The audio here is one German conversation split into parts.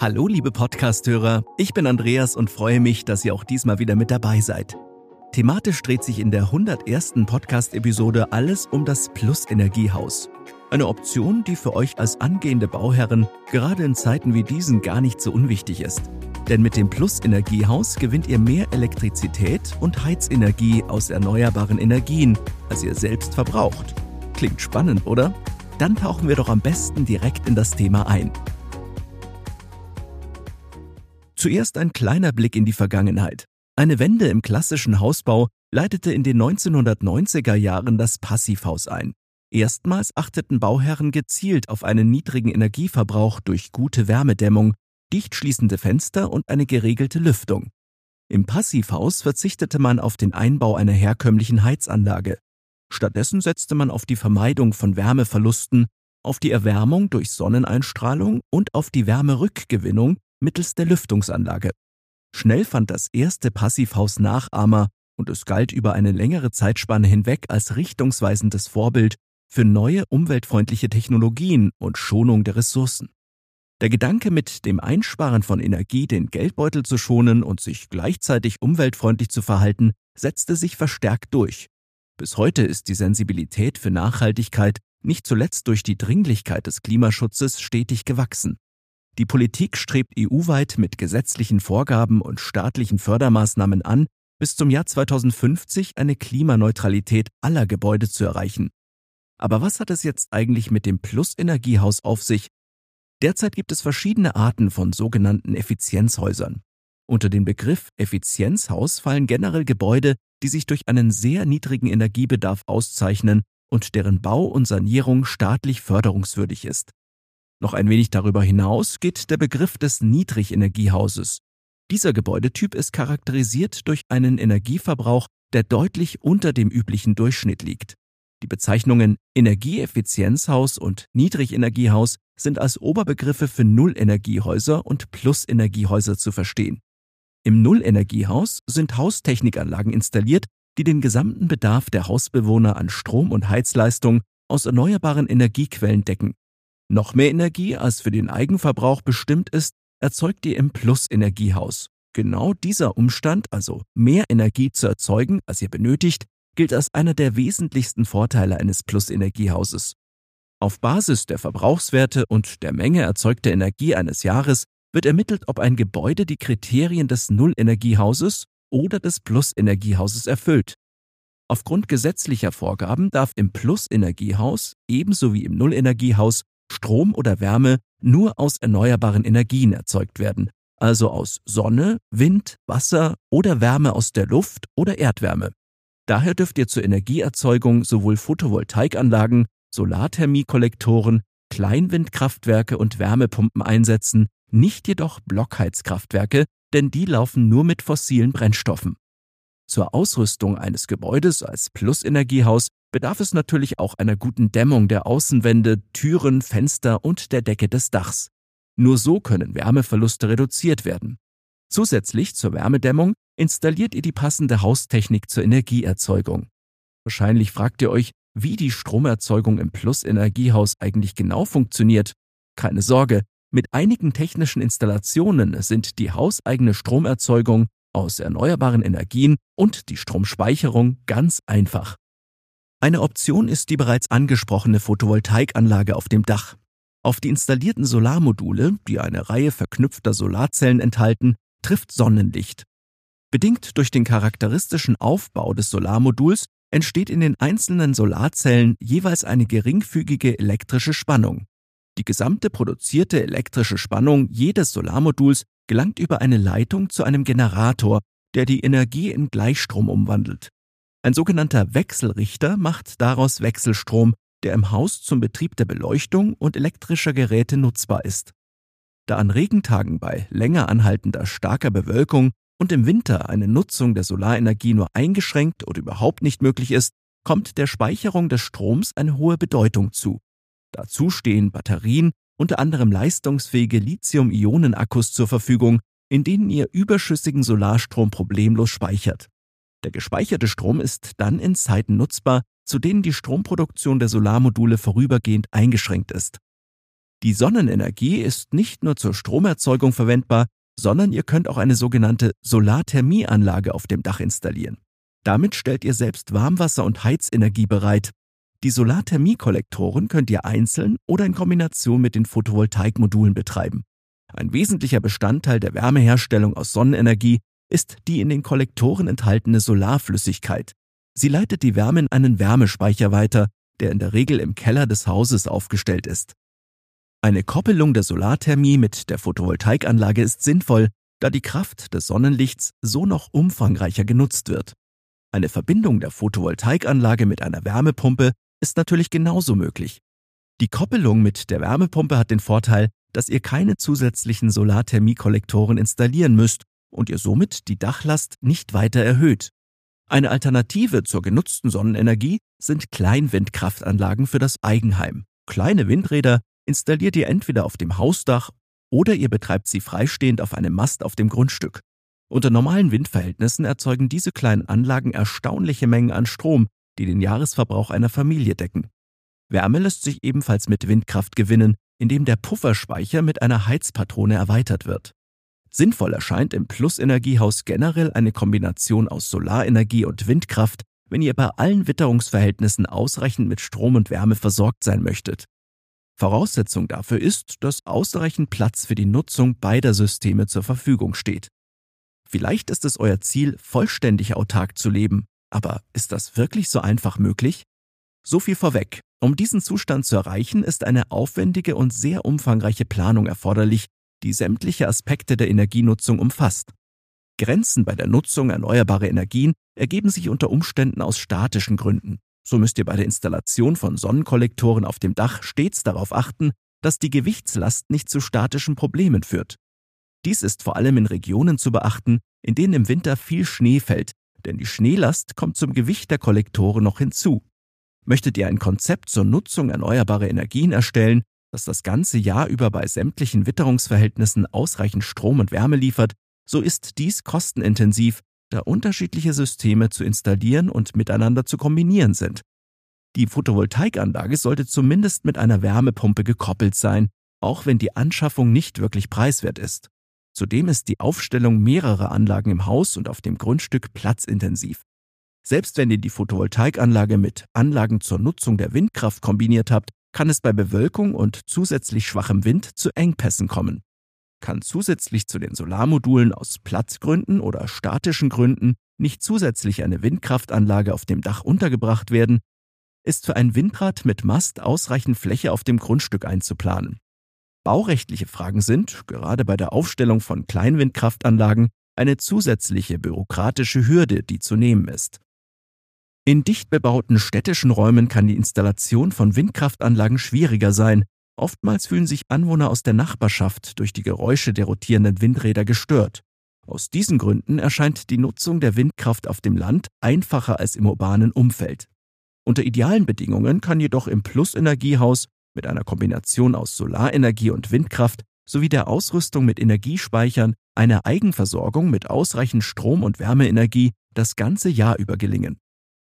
Hallo liebe Podcasthörer, ich bin Andreas und freue mich, dass ihr auch diesmal wieder mit dabei seid. Thematisch dreht sich in der 101. Podcast-Episode alles um das Plus-Energiehaus. Eine Option, die für euch als angehende Bauherren gerade in Zeiten wie diesen gar nicht so unwichtig ist. Denn mit dem Plus-Energiehaus gewinnt ihr mehr Elektrizität und Heizenergie aus erneuerbaren Energien, als ihr selbst verbraucht. Klingt spannend, oder? Dann tauchen wir doch am besten direkt in das Thema ein. Zuerst ein kleiner Blick in die Vergangenheit. Eine Wende im klassischen Hausbau leitete in den 1990er Jahren das Passivhaus ein. Erstmals achteten Bauherren gezielt auf einen niedrigen Energieverbrauch durch gute Wärmedämmung, dicht schließende Fenster und eine geregelte Lüftung. Im Passivhaus verzichtete man auf den Einbau einer herkömmlichen Heizanlage. Stattdessen setzte man auf die Vermeidung von Wärmeverlusten, auf die Erwärmung durch Sonneneinstrahlung und auf die Wärmerückgewinnung mittels der Lüftungsanlage. Schnell fand das erste Passivhaus Nachahmer und es galt über eine längere Zeitspanne hinweg als richtungsweisendes Vorbild für neue umweltfreundliche Technologien und Schonung der Ressourcen. Der Gedanke, mit dem Einsparen von Energie den Geldbeutel zu schonen und sich gleichzeitig umweltfreundlich zu verhalten, setzte sich verstärkt durch. Bis heute ist die Sensibilität für Nachhaltigkeit nicht zuletzt durch die Dringlichkeit des Klimaschutzes stetig gewachsen. Die Politik strebt EU-weit mit gesetzlichen Vorgaben und staatlichen Fördermaßnahmen an, bis zum Jahr 2050 eine Klimaneutralität aller Gebäude zu erreichen. Aber was hat es jetzt eigentlich mit dem Plus-Energiehaus auf sich? Derzeit gibt es verschiedene Arten von sogenannten Effizienzhäusern. Unter den Begriff Effizienzhaus fallen generell Gebäude, die sich durch einen sehr niedrigen Energiebedarf auszeichnen und deren Bau und Sanierung staatlich förderungswürdig ist. Noch ein wenig darüber hinaus geht der Begriff des Niedrigenergiehauses. Dieser Gebäudetyp ist charakterisiert durch einen Energieverbrauch, der deutlich unter dem üblichen Durchschnitt liegt. Die Bezeichnungen Energieeffizienzhaus und Niedrigenergiehaus sind als Oberbegriffe für Nullenergiehäuser und Plusenergiehäuser zu verstehen. Im Nullenergiehaus sind Haustechnikanlagen installiert, die den gesamten Bedarf der Hausbewohner an Strom und Heizleistung aus erneuerbaren Energiequellen decken noch mehr Energie, als für den Eigenverbrauch bestimmt ist, erzeugt ihr im Plus-Energiehaus. Genau dieser Umstand, also mehr Energie zu erzeugen, als ihr benötigt, gilt als einer der wesentlichsten Vorteile eines Plus-Energiehauses. Auf Basis der Verbrauchswerte und der Menge erzeugter Energie eines Jahres wird ermittelt, ob ein Gebäude die Kriterien des Nullenergiehauses oder des Plus-Energiehauses erfüllt. Aufgrund gesetzlicher Vorgaben darf im Plus-Energiehaus ebenso wie im Nullenergiehaus Strom oder Wärme nur aus erneuerbaren Energien erzeugt werden, also aus Sonne, Wind, Wasser oder Wärme aus der Luft oder Erdwärme. Daher dürft ihr zur Energieerzeugung sowohl Photovoltaikanlagen, Solarthermiekollektoren, Kleinwindkraftwerke und Wärmepumpen einsetzen, nicht jedoch Blockheizkraftwerke, denn die laufen nur mit fossilen Brennstoffen. Zur Ausrüstung eines Gebäudes als Plusenergiehaus bedarf es natürlich auch einer guten Dämmung der Außenwände, Türen, Fenster und der Decke des Dachs. Nur so können Wärmeverluste reduziert werden. Zusätzlich zur Wärmedämmung installiert ihr die passende Haustechnik zur Energieerzeugung. Wahrscheinlich fragt ihr euch, wie die Stromerzeugung im Plus-Energiehaus eigentlich genau funktioniert. Keine Sorge, mit einigen technischen Installationen sind die hauseigene Stromerzeugung aus erneuerbaren Energien und die Stromspeicherung ganz einfach. Eine Option ist die bereits angesprochene Photovoltaikanlage auf dem Dach. Auf die installierten Solarmodule, die eine Reihe verknüpfter Solarzellen enthalten, trifft Sonnenlicht. Bedingt durch den charakteristischen Aufbau des Solarmoduls entsteht in den einzelnen Solarzellen jeweils eine geringfügige elektrische Spannung. Die gesamte produzierte elektrische Spannung jedes Solarmoduls gelangt über eine Leitung zu einem Generator, der die Energie in Gleichstrom umwandelt. Ein sogenannter Wechselrichter macht daraus Wechselstrom, der im Haus zum Betrieb der Beleuchtung und elektrischer Geräte nutzbar ist. Da an Regentagen bei länger anhaltender starker Bewölkung und im Winter eine Nutzung der Solarenergie nur eingeschränkt oder überhaupt nicht möglich ist, kommt der Speicherung des Stroms eine hohe Bedeutung zu. Dazu stehen Batterien, unter anderem leistungsfähige Lithium-Ionen-Akkus zur Verfügung, in denen ihr überschüssigen Solarstrom problemlos speichert. Der gespeicherte Strom ist dann in Zeiten nutzbar, zu denen die Stromproduktion der Solarmodule vorübergehend eingeschränkt ist. Die Sonnenenergie ist nicht nur zur Stromerzeugung verwendbar, sondern ihr könnt auch eine sogenannte Solarthermieanlage auf dem Dach installieren. Damit stellt ihr selbst Warmwasser und Heizenergie bereit. Die Solarthermiekollektoren könnt ihr einzeln oder in Kombination mit den Photovoltaikmodulen betreiben. Ein wesentlicher Bestandteil der Wärmeherstellung aus Sonnenenergie ist die in den Kollektoren enthaltene Solarflüssigkeit. Sie leitet die Wärme in einen Wärmespeicher weiter, der in der Regel im Keller des Hauses aufgestellt ist. Eine Koppelung der Solarthermie mit der Photovoltaikanlage ist sinnvoll, da die Kraft des Sonnenlichts so noch umfangreicher genutzt wird. Eine Verbindung der Photovoltaikanlage mit einer Wärmepumpe ist natürlich genauso möglich. Die Koppelung mit der Wärmepumpe hat den Vorteil, dass ihr keine zusätzlichen Solarthermiekollektoren installieren müsst und ihr somit die Dachlast nicht weiter erhöht. Eine Alternative zur genutzten Sonnenenergie sind Kleinwindkraftanlagen für das Eigenheim. Kleine Windräder installiert ihr entweder auf dem Hausdach oder ihr betreibt sie freistehend auf einem Mast auf dem Grundstück. Unter normalen Windverhältnissen erzeugen diese kleinen Anlagen erstaunliche Mengen an Strom, die den Jahresverbrauch einer Familie decken. Wärme lässt sich ebenfalls mit Windkraft gewinnen, indem der Pufferspeicher mit einer Heizpatrone erweitert wird. Sinnvoll erscheint im Plusenergiehaus generell eine Kombination aus Solarenergie und Windkraft, wenn ihr bei allen Witterungsverhältnissen ausreichend mit Strom und Wärme versorgt sein möchtet. Voraussetzung dafür ist, dass ausreichend Platz für die Nutzung beider Systeme zur Verfügung steht. Vielleicht ist es euer Ziel, vollständig autark zu leben, aber ist das wirklich so einfach möglich? So viel vorweg. Um diesen Zustand zu erreichen, ist eine aufwendige und sehr umfangreiche Planung erforderlich, die sämtliche Aspekte der Energienutzung umfasst. Grenzen bei der Nutzung erneuerbarer Energien ergeben sich unter Umständen aus statischen Gründen. So müsst ihr bei der Installation von Sonnenkollektoren auf dem Dach stets darauf achten, dass die Gewichtslast nicht zu statischen Problemen führt. Dies ist vor allem in Regionen zu beachten, in denen im Winter viel Schnee fällt, denn die Schneelast kommt zum Gewicht der Kollektoren noch hinzu. Möchtet ihr ein Konzept zur Nutzung erneuerbarer Energien erstellen, das das ganze Jahr über bei sämtlichen Witterungsverhältnissen ausreichend Strom und Wärme liefert, so ist dies kostenintensiv da unterschiedliche Systeme zu installieren und miteinander zu kombinieren sind. Die Photovoltaikanlage sollte zumindest mit einer Wärmepumpe gekoppelt sein, auch wenn die Anschaffung nicht wirklich preiswert ist. Zudem ist die Aufstellung mehrerer Anlagen im Haus und auf dem Grundstück platzintensiv. Selbst wenn ihr die Photovoltaikanlage mit Anlagen zur Nutzung der Windkraft kombiniert habt, kann es bei Bewölkung und zusätzlich schwachem Wind zu Engpässen kommen kann zusätzlich zu den Solarmodulen aus Platzgründen oder statischen Gründen nicht zusätzlich eine Windkraftanlage auf dem Dach untergebracht werden, ist für ein Windrad mit Mast ausreichend Fläche auf dem Grundstück einzuplanen. Baurechtliche Fragen sind, gerade bei der Aufstellung von Kleinwindkraftanlagen, eine zusätzliche bürokratische Hürde, die zu nehmen ist. In dicht bebauten städtischen Räumen kann die Installation von Windkraftanlagen schwieriger sein, Oftmals fühlen sich Anwohner aus der Nachbarschaft durch die Geräusche der rotierenden Windräder gestört. Aus diesen Gründen erscheint die Nutzung der Windkraft auf dem Land einfacher als im urbanen Umfeld. Unter idealen Bedingungen kann jedoch im Plusenergiehaus mit einer Kombination aus Solarenergie und Windkraft sowie der Ausrüstung mit Energiespeichern eine Eigenversorgung mit ausreichend Strom- und Wärmeenergie das ganze Jahr über gelingen.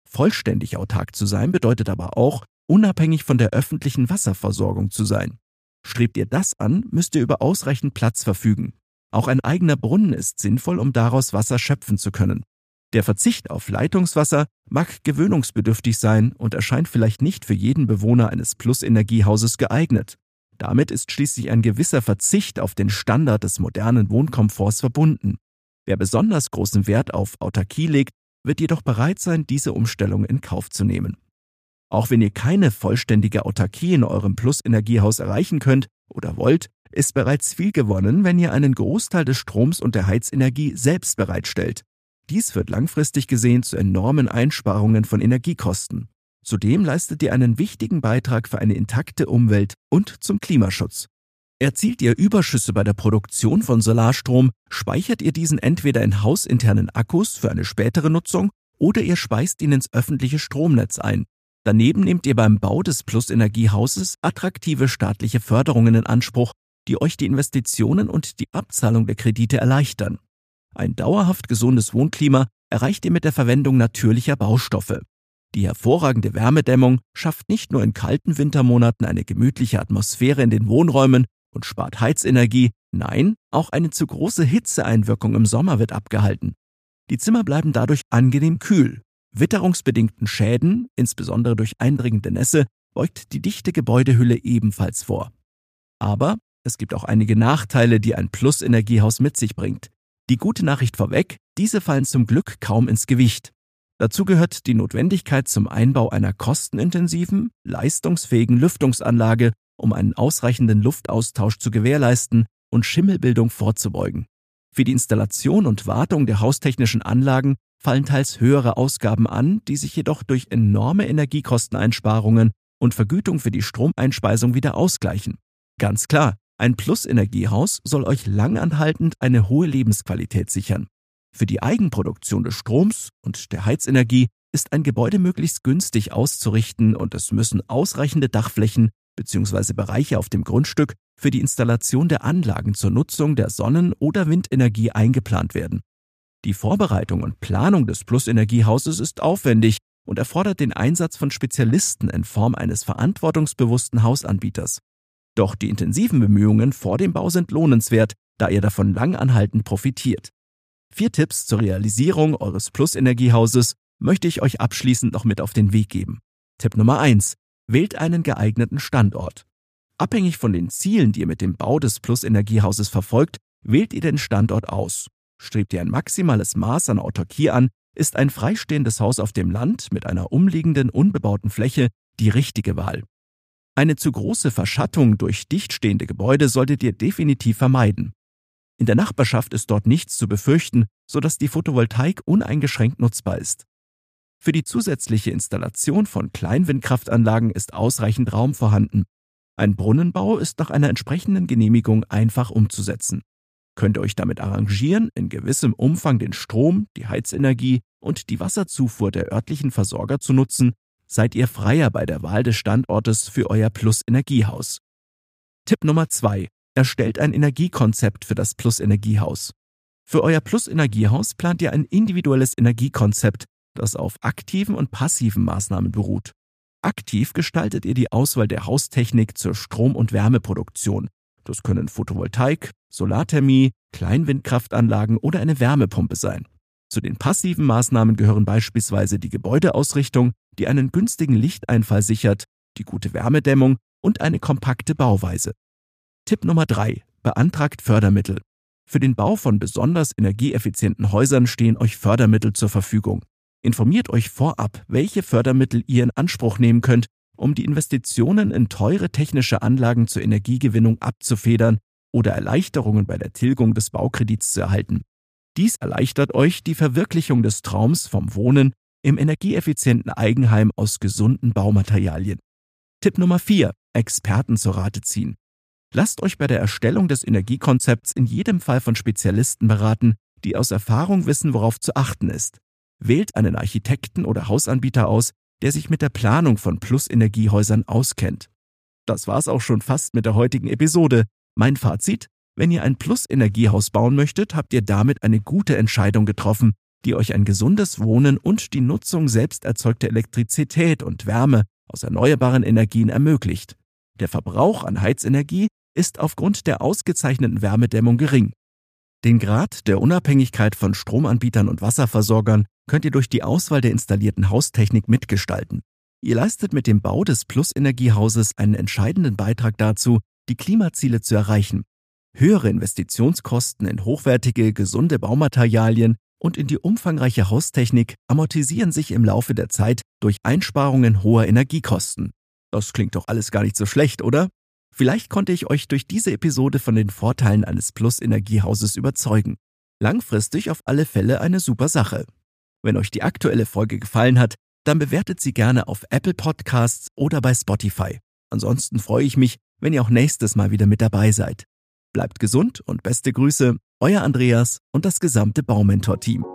Vollständig autark zu sein bedeutet aber auch, unabhängig von der öffentlichen Wasserversorgung zu sein. Strebt ihr das an, müsst ihr über ausreichend Platz verfügen. Auch ein eigener Brunnen ist sinnvoll, um daraus Wasser schöpfen zu können. Der Verzicht auf Leitungswasser mag gewöhnungsbedürftig sein und erscheint vielleicht nicht für jeden Bewohner eines Plusenergiehauses geeignet. Damit ist schließlich ein gewisser Verzicht auf den Standard des modernen Wohnkomforts verbunden. Wer besonders großen Wert auf Autarkie legt, wird jedoch bereit sein, diese Umstellung in Kauf zu nehmen. Auch wenn ihr keine vollständige Autarkie in eurem Plus-Energiehaus erreichen könnt oder wollt, ist bereits viel gewonnen, wenn ihr einen Großteil des Stroms und der Heizenergie selbst bereitstellt. Dies führt langfristig gesehen zu enormen Einsparungen von Energiekosten. Zudem leistet ihr einen wichtigen Beitrag für eine intakte Umwelt und zum Klimaschutz. Erzielt ihr Überschüsse bei der Produktion von Solarstrom, speichert ihr diesen entweder in hausinternen Akkus für eine spätere Nutzung oder ihr speist ihn ins öffentliche Stromnetz ein, Daneben nehmt ihr beim Bau des Plusenergiehauses attraktive staatliche Förderungen in Anspruch, die euch die Investitionen und die Abzahlung der Kredite erleichtern. Ein dauerhaft gesundes Wohnklima erreicht ihr mit der Verwendung natürlicher Baustoffe. Die hervorragende Wärmedämmung schafft nicht nur in kalten Wintermonaten eine gemütliche Atmosphäre in den Wohnräumen und spart Heizenergie, nein, auch eine zu große Hitzeeinwirkung im Sommer wird abgehalten. Die Zimmer bleiben dadurch angenehm kühl. Witterungsbedingten Schäden, insbesondere durch eindringende Nässe, beugt die dichte Gebäudehülle ebenfalls vor. Aber es gibt auch einige Nachteile, die ein Plus-Energiehaus mit sich bringt. Die gute Nachricht vorweg, diese fallen zum Glück kaum ins Gewicht. Dazu gehört die Notwendigkeit zum Einbau einer kostenintensiven, leistungsfähigen Lüftungsanlage, um einen ausreichenden Luftaustausch zu gewährleisten und Schimmelbildung vorzubeugen. Für die Installation und Wartung der haustechnischen Anlagen fallen teils höhere Ausgaben an, die sich jedoch durch enorme Energiekosteneinsparungen und Vergütung für die Stromeinspeisung wieder ausgleichen. Ganz klar, ein Plus-Energiehaus soll euch langanhaltend eine hohe Lebensqualität sichern. Für die Eigenproduktion des Stroms und der Heizenergie ist ein Gebäude möglichst günstig auszurichten und es müssen ausreichende Dachflächen bzw. Bereiche auf dem Grundstück für die Installation der Anlagen zur Nutzung der Sonnen- oder Windenergie eingeplant werden. Die Vorbereitung und Planung des Plus-Energiehauses ist aufwendig und erfordert den Einsatz von Spezialisten in Form eines verantwortungsbewussten Hausanbieters. Doch die intensiven Bemühungen vor dem Bau sind lohnenswert, da ihr davon langanhaltend profitiert. Vier Tipps zur Realisierung eures Plus-Energiehauses möchte ich euch abschließend noch mit auf den Weg geben. Tipp Nummer eins: Wählt einen geeigneten Standort. Abhängig von den Zielen, die ihr mit dem Bau des Plus-Energiehauses verfolgt, wählt ihr den Standort aus. Strebt ihr ein maximales Maß an Autarkie an, ist ein freistehendes Haus auf dem Land mit einer umliegenden unbebauten Fläche die richtige Wahl. Eine zu große Verschattung durch dichtstehende Gebäude solltet ihr definitiv vermeiden. In der Nachbarschaft ist dort nichts zu befürchten, sodass die Photovoltaik uneingeschränkt nutzbar ist. Für die zusätzliche Installation von Kleinwindkraftanlagen ist ausreichend Raum vorhanden. Ein Brunnenbau ist nach einer entsprechenden Genehmigung einfach umzusetzen. Könnt ihr euch damit arrangieren, in gewissem Umfang den Strom, die Heizenergie und die Wasserzufuhr der örtlichen Versorger zu nutzen, seid ihr freier bei der Wahl des Standortes für euer Plus-Energiehaus. Tipp Nummer zwei: Erstellt ein Energiekonzept für das Plus-Energiehaus. Für euer Plus-Energiehaus plant ihr ein individuelles Energiekonzept, das auf aktiven und passiven Maßnahmen beruht. Aktiv gestaltet ihr die Auswahl der Haustechnik zur Strom- und Wärmeproduktion. Das können Photovoltaik, Solarthermie, Kleinwindkraftanlagen oder eine Wärmepumpe sein. Zu den passiven Maßnahmen gehören beispielsweise die Gebäudeausrichtung, die einen günstigen Lichteinfall sichert, die gute Wärmedämmung und eine kompakte Bauweise. Tipp Nummer drei: Beantragt Fördermittel. Für den Bau von besonders energieeffizienten Häusern stehen euch Fördermittel zur Verfügung. Informiert euch vorab, welche Fördermittel ihr in Anspruch nehmen könnt, um die Investitionen in teure technische Anlagen zur Energiegewinnung abzufedern oder Erleichterungen bei der Tilgung des Baukredits zu erhalten. Dies erleichtert euch die Verwirklichung des Traums vom Wohnen im energieeffizienten Eigenheim aus gesunden Baumaterialien. Tipp Nummer 4. Experten zur Rate ziehen. Lasst euch bei der Erstellung des Energiekonzepts in jedem Fall von Spezialisten beraten, die aus Erfahrung wissen, worauf zu achten ist. Wählt einen Architekten oder Hausanbieter aus, der sich mit der Planung von Plus-Energiehäusern auskennt. Das war's auch schon fast mit der heutigen Episode. Mein Fazit, wenn ihr ein Plus-Energiehaus bauen möchtet, habt ihr damit eine gute Entscheidung getroffen, die euch ein gesundes Wohnen und die Nutzung selbst erzeugter Elektrizität und Wärme aus erneuerbaren Energien ermöglicht. Der Verbrauch an Heizenergie ist aufgrund der ausgezeichneten Wärmedämmung gering. Den Grad der Unabhängigkeit von Stromanbietern und Wasserversorgern könnt ihr durch die Auswahl der installierten Haustechnik mitgestalten. Ihr leistet mit dem Bau des Plus-Energiehauses einen entscheidenden Beitrag dazu, die Klimaziele zu erreichen Höhere Investitionskosten in hochwertige, gesunde Baumaterialien und in die umfangreiche Haustechnik amortisieren sich im Laufe der Zeit durch Einsparungen hoher Energiekosten. Das klingt doch alles gar nicht so schlecht, oder? Vielleicht konnte ich euch durch diese Episode von den Vorteilen eines Plus-Energiehauses überzeugen. Langfristig auf alle Fälle eine super Sache. Wenn euch die aktuelle Folge gefallen hat, dann bewertet sie gerne auf Apple Podcasts oder bei Spotify. Ansonsten freue ich mich, wenn ihr auch nächstes Mal wieder mit dabei seid. Bleibt gesund und beste Grüße, euer Andreas und das gesamte Baumentor-Team.